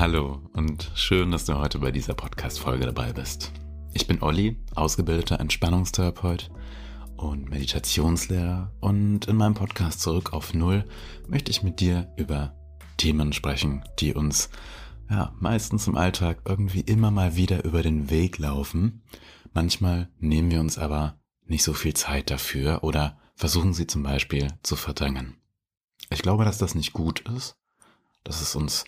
Hallo und schön, dass du heute bei dieser Podcast-Folge dabei bist. Ich bin Olli, ausgebildeter Entspannungstherapeut und Meditationslehrer und in meinem Podcast Zurück auf Null möchte ich mit dir über Themen sprechen, die uns ja meistens im Alltag irgendwie immer mal wieder über den Weg laufen. Manchmal nehmen wir uns aber nicht so viel Zeit dafür oder versuchen sie zum Beispiel zu verdrängen. Ich glaube, dass das nicht gut ist, dass es uns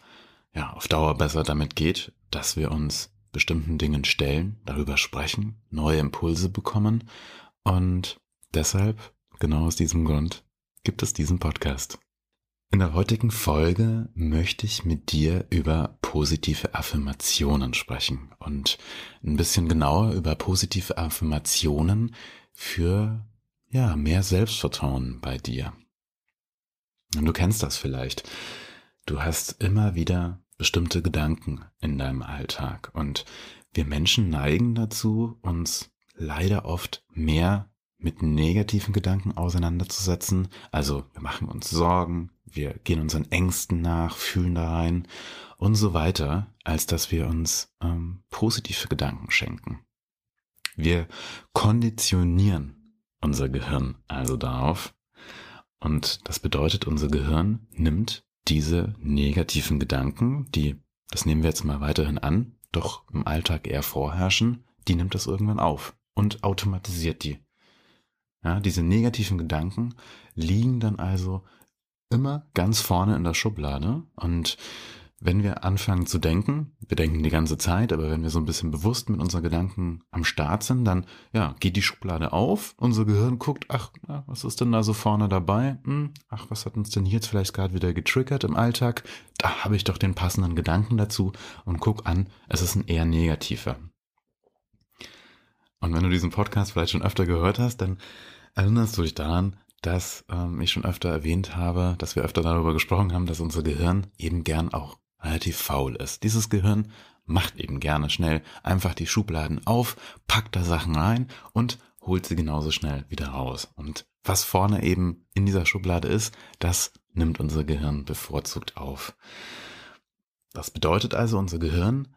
ja auf Dauer besser damit geht, dass wir uns bestimmten Dingen stellen, darüber sprechen, neue Impulse bekommen und deshalb, genau aus diesem Grund, gibt es diesen Podcast. In der heutigen Folge möchte ich mit dir über positive Affirmationen sprechen und ein bisschen genauer über positive Affirmationen für ja, mehr Selbstvertrauen bei dir. Du kennst das vielleicht. Du hast immer wieder bestimmte Gedanken in deinem Alltag und wir Menschen neigen dazu, uns leider oft mehr mit negativen Gedanken auseinanderzusetzen. Also wir machen uns Sorgen, wir gehen unseren Ängsten nach, fühlen da rein und so weiter, als dass wir uns ähm, positive Gedanken schenken. Wir konditionieren unser Gehirn also darauf. Und das bedeutet, unser Gehirn nimmt diese negativen Gedanken, die, das nehmen wir jetzt mal weiterhin an, doch im Alltag eher vorherrschen, die nimmt das irgendwann auf und automatisiert die. Ja, diese negativen Gedanken liegen dann also immer ganz vorne in der Schublade und wenn wir anfangen zu denken, wir denken die ganze Zeit, aber wenn wir so ein bisschen bewusst mit unseren Gedanken am Start sind, dann ja, geht die Schublade auf, unser Gehirn guckt, ach, na, was ist denn da so vorne dabei? Hm, ach, was hat uns denn jetzt vielleicht gerade wieder getriggert im Alltag? Da habe ich doch den passenden Gedanken dazu und guck an, es ist ein eher negativer. Und wenn du diesen Podcast vielleicht schon öfter gehört hast, dann erinnerst du dich daran, dass ähm, ich schon öfter erwähnt habe, dass wir öfter darüber gesprochen haben, dass unser Gehirn eben gern auch relativ faul ist. Dieses Gehirn macht eben gerne schnell einfach die Schubladen auf, packt da Sachen rein und holt sie genauso schnell wieder raus. Und was vorne eben in dieser Schublade ist, das nimmt unser Gehirn bevorzugt auf. Das bedeutet also, unser Gehirn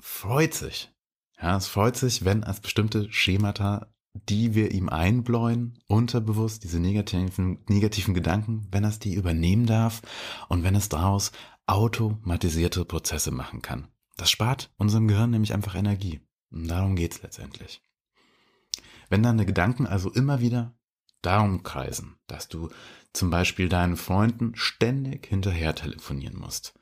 freut sich. Ja, es freut sich, wenn als bestimmte Schemata, die wir ihm einbläuen, unterbewusst, diese negativen, negativen Gedanken, wenn es die übernehmen darf und wenn es daraus automatisierte Prozesse machen kann. Das spart unserem Gehirn nämlich einfach Energie. Und darum geht's letztendlich. Wenn deine Gedanken also immer wieder darum kreisen, dass du zum Beispiel deinen Freunden ständig hinterher telefonieren musst,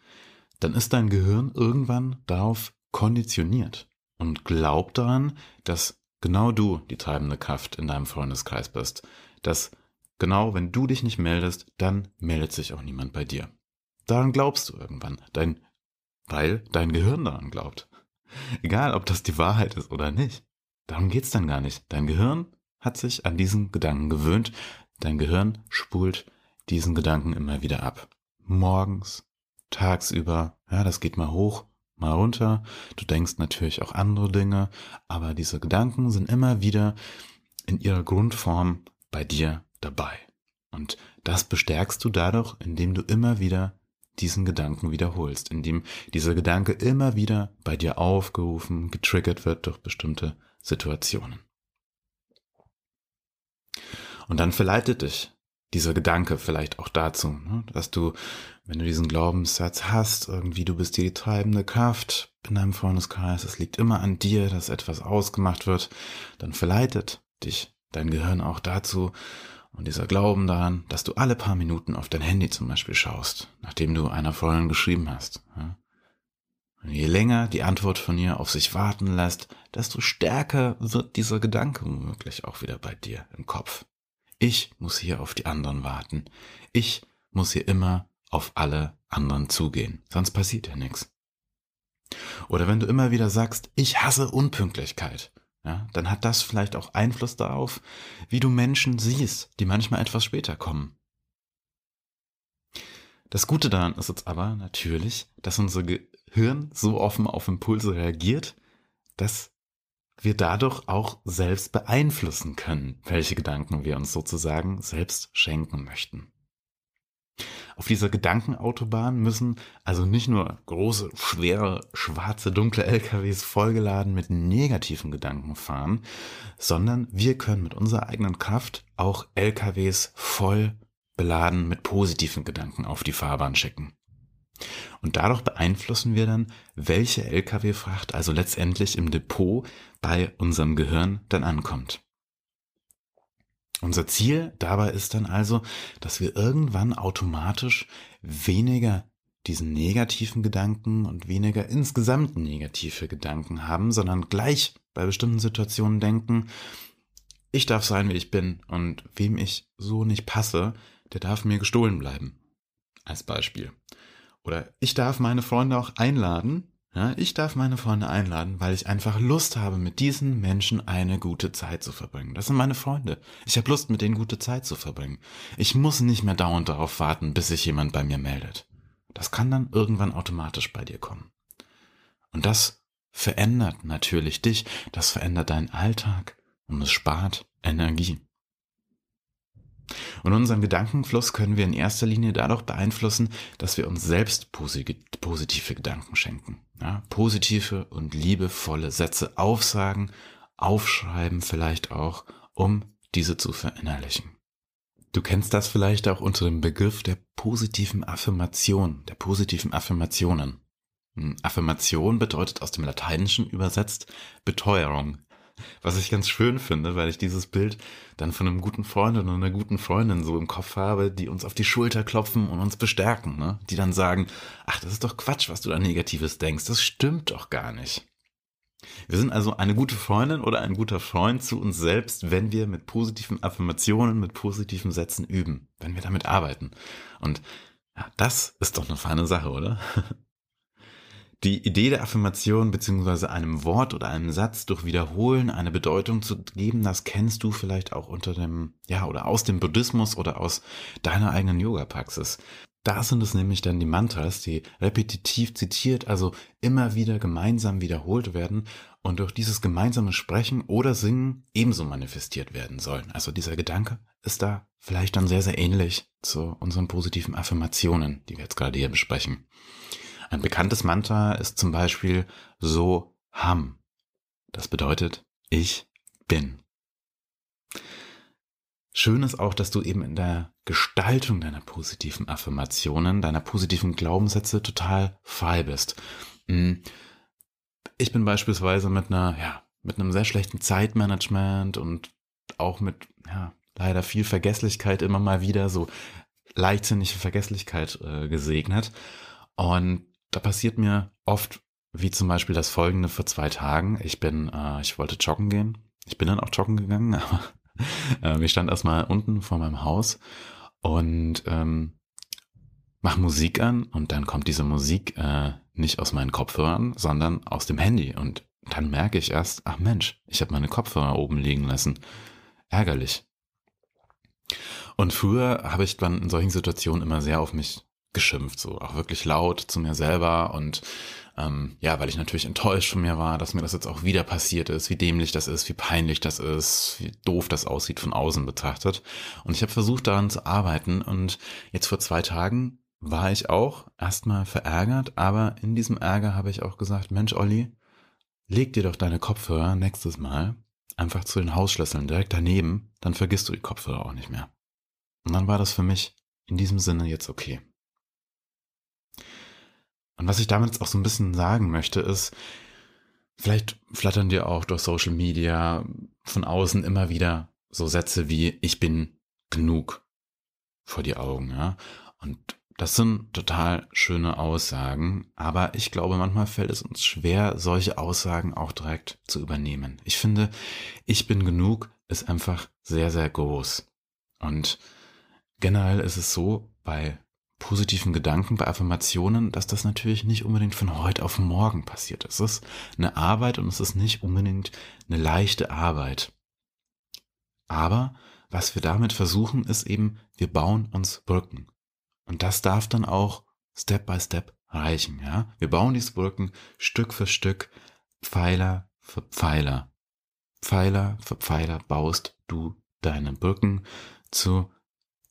dann ist dein Gehirn irgendwann darauf konditioniert und glaubt daran, dass genau du die treibende Kraft in deinem Freundeskreis bist, dass genau wenn du dich nicht meldest, dann meldet sich auch niemand bei dir. Daran glaubst du irgendwann, dein, weil dein Gehirn daran glaubt. Egal, ob das die Wahrheit ist oder nicht. Darum geht's dann gar nicht. Dein Gehirn hat sich an diesen Gedanken gewöhnt. Dein Gehirn spult diesen Gedanken immer wieder ab. Morgens, tagsüber, ja, das geht mal hoch, mal runter. Du denkst natürlich auch andere Dinge, aber diese Gedanken sind immer wieder in ihrer Grundform bei dir dabei. Und das bestärkst du dadurch, indem du immer wieder diesen Gedanken wiederholst, indem dieser Gedanke immer wieder bei dir aufgerufen, getriggert wird durch bestimmte Situationen. Und dann verleitet dich dieser Gedanke vielleicht auch dazu, ne, dass du, wenn du diesen Glaubenssatz hast, irgendwie du bist die treibende Kraft in deinem Freundeskreis, es liegt immer an dir, dass etwas ausgemacht wird, dann verleitet dich dein Gehirn auch dazu, und dieser Glauben daran, dass du alle paar Minuten auf dein Handy zum Beispiel schaust, nachdem du einer Freundin geschrieben hast. Und je länger die Antwort von ihr auf sich warten lässt, desto stärker wird dieser Gedanke womöglich auch wieder bei dir im Kopf. Ich muss hier auf die anderen warten. Ich muss hier immer auf alle anderen zugehen, sonst passiert ja nichts. Oder wenn du immer wieder sagst, ich hasse Unpünktlichkeit, ja, dann hat das vielleicht auch Einfluss darauf, wie du Menschen siehst, die manchmal etwas später kommen. Das Gute daran ist jetzt aber natürlich, dass unser Gehirn so offen auf Impulse reagiert, dass wir dadurch auch selbst beeinflussen können, welche Gedanken wir uns sozusagen selbst schenken möchten. auf dieser Gedankenautobahn müssen also nicht nur große, schwere, schwarze, dunkle LKWs vollgeladen mit negativen Gedanken fahren, sondern wir können mit unserer eigenen Kraft auch LKWs voll beladen mit positiven Gedanken auf die Fahrbahn schicken. Und dadurch beeinflussen wir dann, welche Lkw-Fracht also letztendlich im Depot bei unserem Gehirn dann ankommt. Unser Ziel dabei ist dann also, dass wir irgendwann automatisch weniger diesen negativen Gedanken und weniger insgesamt negative Gedanken haben, sondern gleich bei bestimmten Situationen denken, ich darf sein, wie ich bin und wem ich so nicht passe, der darf mir gestohlen bleiben. Als Beispiel. Oder ich darf meine Freunde auch einladen. Ja, ich darf meine Freunde einladen, weil ich einfach Lust habe, mit diesen Menschen eine gute Zeit zu verbringen. Das sind meine Freunde. Ich habe Lust, mit denen gute Zeit zu verbringen. Ich muss nicht mehr dauernd darauf warten, bis sich jemand bei mir meldet. Das kann dann irgendwann automatisch bei dir kommen. Und das verändert natürlich dich, das verändert deinen Alltag und es spart Energie. Und unseren Gedankenfluss können wir in erster Linie dadurch beeinflussen, dass wir uns selbst positive Gedanken schenken. Ja, positive und liebevolle Sätze aufsagen, aufschreiben vielleicht auch, um diese zu verinnerlichen. Du kennst das vielleicht auch unter dem Begriff der positiven Affirmation, der positiven Affirmationen. Hm, Affirmation bedeutet aus dem Lateinischen übersetzt Beteuerung, was ich ganz schön finde, weil ich dieses Bild dann von einem guten Freund und einer guten Freundin so im Kopf habe, die uns auf die Schulter klopfen und uns bestärken, ne? die dann sagen, ach, das ist doch Quatsch, was du da Negatives denkst, das stimmt doch gar nicht. Wir sind also eine gute Freundin oder ein guter Freund zu uns selbst, wenn wir mit positiven Affirmationen, mit positiven Sätzen üben, wenn wir damit arbeiten. Und ja, das ist doch eine feine Sache, oder? Die Idee der Affirmation beziehungsweise einem Wort oder einem Satz durch Wiederholen eine Bedeutung zu geben, das kennst du vielleicht auch unter dem, ja, oder aus dem Buddhismus oder aus deiner eigenen Yoga-Praxis. Da sind es nämlich dann die Mantras, die repetitiv zitiert, also immer wieder gemeinsam wiederholt werden und durch dieses gemeinsame Sprechen oder Singen ebenso manifestiert werden sollen. Also dieser Gedanke ist da vielleicht dann sehr, sehr ähnlich zu unseren positiven Affirmationen, die wir jetzt gerade hier besprechen. Ein bekanntes Mantra ist zum Beispiel So Ham. Das bedeutet, ich bin. Schön ist auch, dass du eben in der Gestaltung deiner positiven Affirmationen, deiner positiven Glaubenssätze total frei bist. Hm. Ich bin beispielsweise mit einer, ja, mit einem sehr schlechten Zeitmanagement und auch mit, ja, leider viel Vergesslichkeit immer mal wieder, so leichtsinnige Vergesslichkeit äh, gesegnet. Und da passiert mir oft, wie zum Beispiel das folgende vor zwei Tagen. Ich bin, äh, ich wollte joggen gehen. Ich bin dann auch joggen gegangen, aber äh, ich stand erstmal unten vor meinem Haus und ähm, mach Musik an und dann kommt diese Musik äh, nicht aus meinen Kopfhörern, sondern aus dem Handy. Und dann merke ich erst, ach Mensch, ich habe meine Kopfhörer oben liegen lassen. Ärgerlich. Und früher habe ich dann in solchen Situationen immer sehr auf mich geschimpft, so auch wirklich laut zu mir selber und ähm, ja, weil ich natürlich enttäuscht von mir war, dass mir das jetzt auch wieder passiert ist, wie dämlich das ist, wie peinlich das ist, wie doof das aussieht von außen betrachtet. Und ich habe versucht daran zu arbeiten und jetzt vor zwei Tagen war ich auch erstmal verärgert, aber in diesem Ärger habe ich auch gesagt, Mensch, Olli, leg dir doch deine Kopfhörer nächstes Mal einfach zu den Hausschlüsseln direkt daneben, dann vergisst du die Kopfhörer auch nicht mehr. Und dann war das für mich in diesem Sinne jetzt okay. Und was ich damit auch so ein bisschen sagen möchte, ist, vielleicht flattern dir auch durch Social Media von außen immer wieder so Sätze wie ich bin genug vor die Augen, ja. Und das sind total schöne Aussagen, aber ich glaube, manchmal fällt es uns schwer, solche Aussagen auch direkt zu übernehmen. Ich finde, ich bin genug ist einfach sehr, sehr groß. Und generell ist es so, bei positiven Gedanken, bei Affirmationen, dass das natürlich nicht unbedingt von heute auf morgen passiert. Es ist eine Arbeit und es ist nicht unbedingt eine leichte Arbeit. Aber was wir damit versuchen, ist eben, wir bauen uns Brücken. Und das darf dann auch Step by Step reichen, ja. Wir bauen diese Brücken Stück für Stück, Pfeiler für Pfeiler. Pfeiler für Pfeiler baust du deine Brücken zu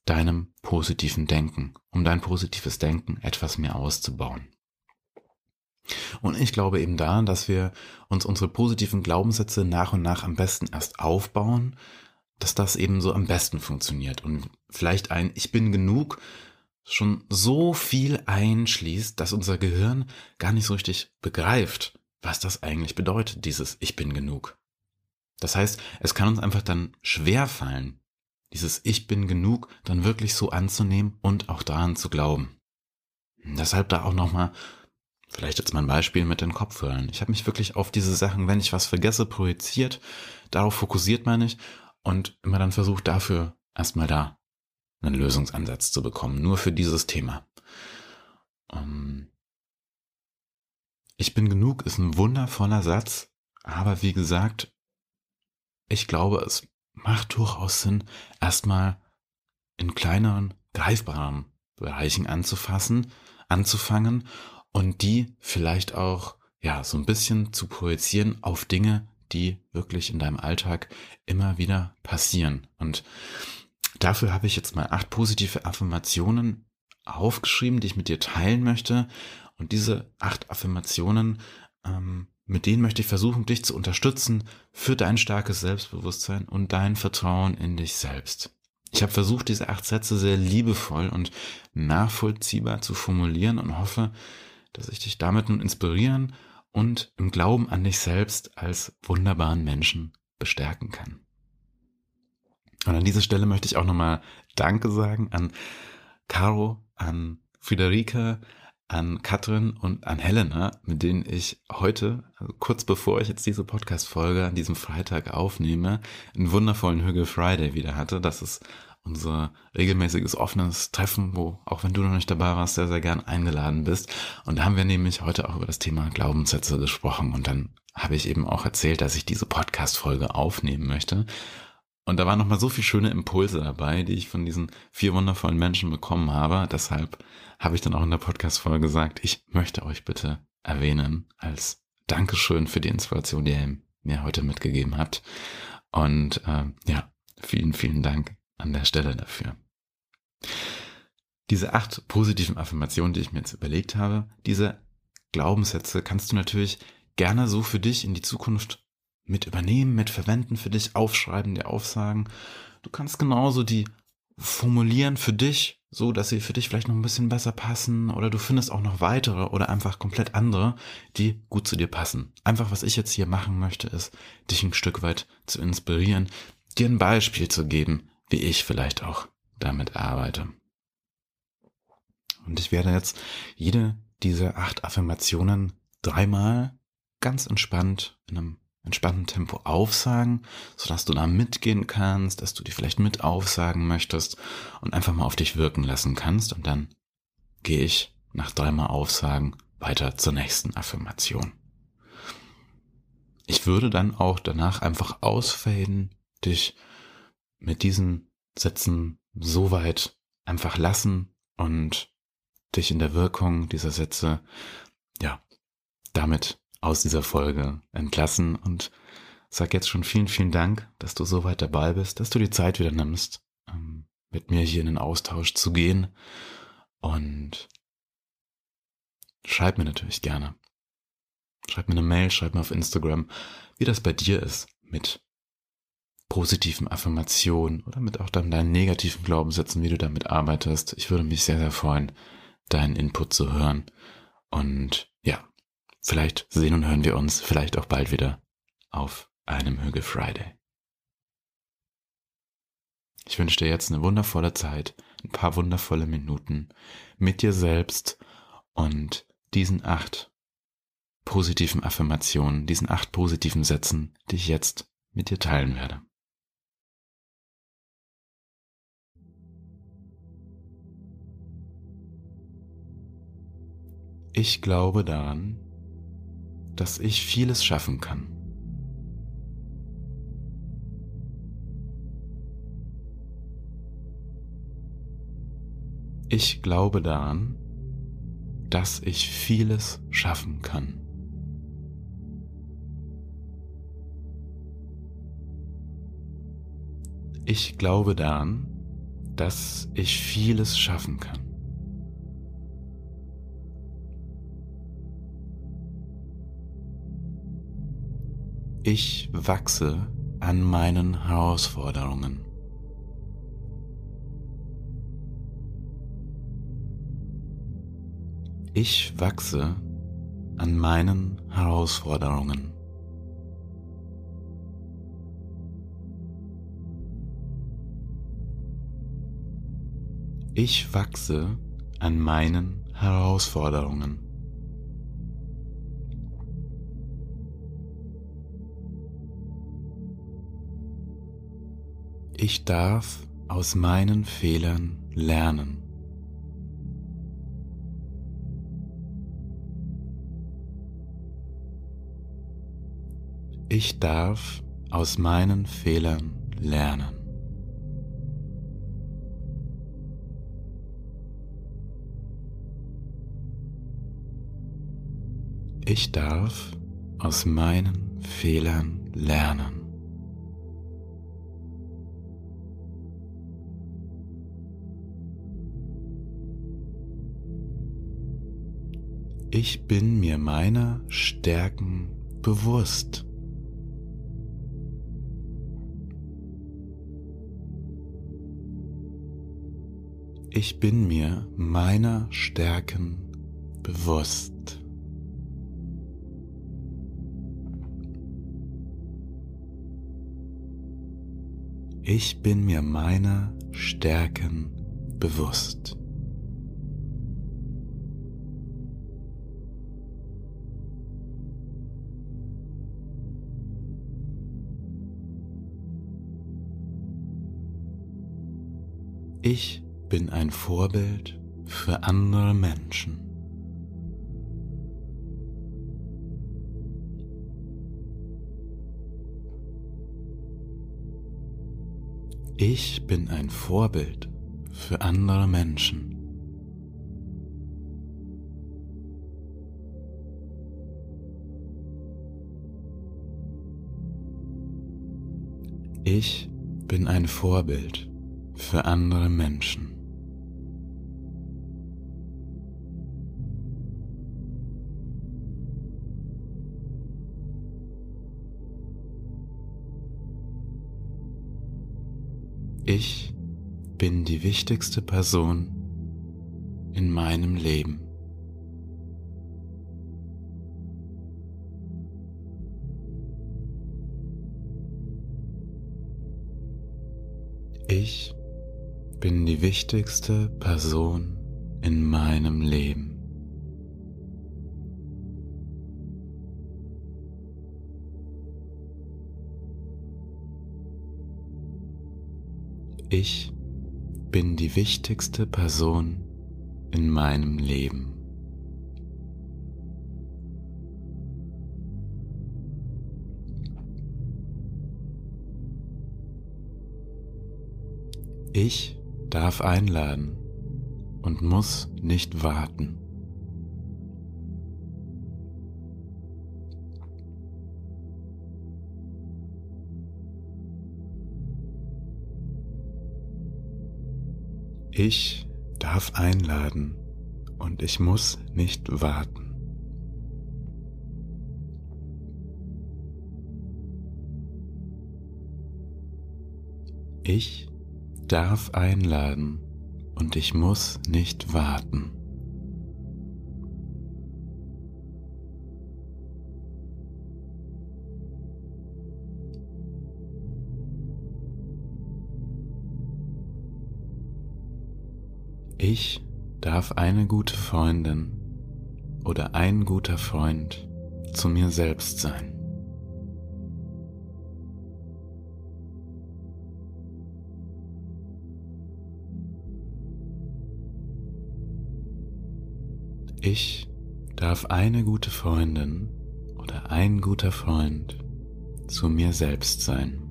deinem positiven Denken um dein positives Denken etwas mehr auszubauen. Und ich glaube eben daran, dass wir uns unsere positiven Glaubenssätze nach und nach am besten erst aufbauen, dass das eben so am besten funktioniert und vielleicht ein Ich bin genug schon so viel einschließt, dass unser Gehirn gar nicht so richtig begreift, was das eigentlich bedeutet, dieses Ich bin genug. Das heißt, es kann uns einfach dann schwer fallen, dieses Ich bin genug dann wirklich so anzunehmen und auch daran zu glauben. Deshalb da auch nochmal, vielleicht jetzt mal ein Beispiel mit den Kopfhörern. Ich habe mich wirklich auf diese Sachen, wenn ich was vergesse, projiziert, darauf fokussiert meine ich und immer dann versucht dafür erstmal da einen Lösungsansatz zu bekommen, nur für dieses Thema. Ähm, ich bin genug ist ein wundervoller Satz, aber wie gesagt, ich glaube, es macht durchaus Sinn, erstmal in kleineren, greifbaren Bereichen anzufassen, anzufangen und die vielleicht auch, ja, so ein bisschen zu projizieren auf Dinge, die wirklich in deinem Alltag immer wieder passieren. Und dafür habe ich jetzt mal acht positive Affirmationen aufgeschrieben, die ich mit dir teilen möchte. Und diese acht Affirmationen, ähm, mit denen möchte ich versuchen, dich zu unterstützen für dein starkes Selbstbewusstsein und dein Vertrauen in dich selbst. Ich habe versucht, diese acht Sätze sehr liebevoll und nachvollziehbar zu formulieren und hoffe, dass ich dich damit nun inspirieren und im Glauben an dich selbst als wunderbaren Menschen bestärken kann. Und an dieser Stelle möchte ich auch nochmal Danke sagen an Caro, an Friederike, an Katrin und an Helena, mit denen ich heute, also kurz bevor ich jetzt diese Podcast-Folge an diesem Freitag aufnehme, einen wundervollen Hügel Friday wieder hatte. Das ist unser regelmäßiges offenes Treffen, wo, auch wenn du noch nicht dabei warst, sehr, sehr gern eingeladen bist. Und da haben wir nämlich heute auch über das Thema Glaubenssätze gesprochen. Und dann habe ich eben auch erzählt, dass ich diese Podcast-Folge aufnehmen möchte. Und da waren nochmal so viele schöne Impulse dabei, die ich von diesen vier wundervollen Menschen bekommen habe. Deshalb habe ich dann auch in der Podcast-Folge gesagt, ich möchte euch bitte erwähnen als Dankeschön für die Inspiration, die ihr mir heute mitgegeben habt. Und äh, ja, vielen, vielen Dank an der Stelle dafür. Diese acht positiven Affirmationen, die ich mir jetzt überlegt habe, diese Glaubenssätze kannst du natürlich gerne so für dich in die Zukunft mit übernehmen, mit verwenden, für dich aufschreiben, dir aufsagen. Du kannst genauso die formulieren für dich, so dass sie für dich vielleicht noch ein bisschen besser passen oder du findest auch noch weitere oder einfach komplett andere, die gut zu dir passen. Einfach was ich jetzt hier machen möchte, ist, dich ein Stück weit zu inspirieren, dir ein Beispiel zu geben, wie ich vielleicht auch damit arbeite. Und ich werde jetzt jede dieser acht Affirmationen dreimal ganz entspannt in einem entspannten Tempo aufsagen, sodass du da mitgehen kannst, dass du die vielleicht mit aufsagen möchtest und einfach mal auf dich wirken lassen kannst. Und dann gehe ich nach dreimal Aufsagen weiter zur nächsten Affirmation. Ich würde dann auch danach einfach ausfaden, dich mit diesen Sätzen so weit einfach lassen und dich in der Wirkung dieser Sätze, ja, damit aus dieser Folge entlassen und sag jetzt schon vielen, vielen Dank, dass du so weit dabei bist, dass du die Zeit wieder nimmst, ähm, mit mir hier in den Austausch zu gehen und schreib mir natürlich gerne. Schreib mir eine Mail, schreib mir auf Instagram, wie das bei dir ist mit positiven Affirmationen oder mit auch dann deinen negativen Glaubenssätzen, wie du damit arbeitest. Ich würde mich sehr, sehr freuen, deinen Input zu hören. Und ja, vielleicht sehen und hören wir uns vielleicht auch bald wieder auf einem Hügel Friday. Ich wünsche dir jetzt eine wundervolle Zeit, ein paar wundervolle Minuten mit dir selbst und diesen acht positiven Affirmationen, diesen acht positiven Sätzen, die ich jetzt mit dir teilen werde. Ich glaube daran, dass ich vieles schaffen kann. Ich glaube daran, dass ich vieles schaffen kann. Ich glaube daran, dass ich vieles schaffen kann. Ich wachse an meinen Herausforderungen. Ich wachse an meinen Herausforderungen. Ich wachse an meinen Herausforderungen. Ich darf aus meinen Fehlern lernen. Ich darf aus meinen Fehlern lernen. Ich darf aus meinen Fehlern lernen. Ich bin mir meiner Stärken bewusst. Ich bin mir meiner Stärken bewusst. Ich bin mir meiner Stärken bewusst. Ich bin ein Vorbild für andere Menschen. Ich bin ein Vorbild für andere Menschen. Ich bin ein Vorbild für andere Menschen. Ich bin die wichtigste Person in meinem Leben. Ich bin die wichtigste Person in meinem Leben. Ich bin die wichtigste Person in meinem Leben. Ich darf einladen und muss nicht warten. Ich darf einladen und ich muss nicht warten. Ich darf einladen und ich muss nicht warten. Ich darf eine gute Freundin oder ein guter Freund zu mir selbst sein. Ich darf eine gute Freundin oder ein guter Freund zu mir selbst sein.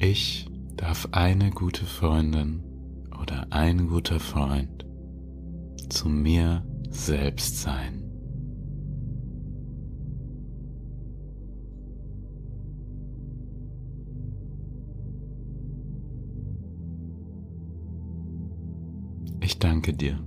Ich darf eine gute Freundin oder ein guter Freund zu mir selbst sein. Ich danke dir.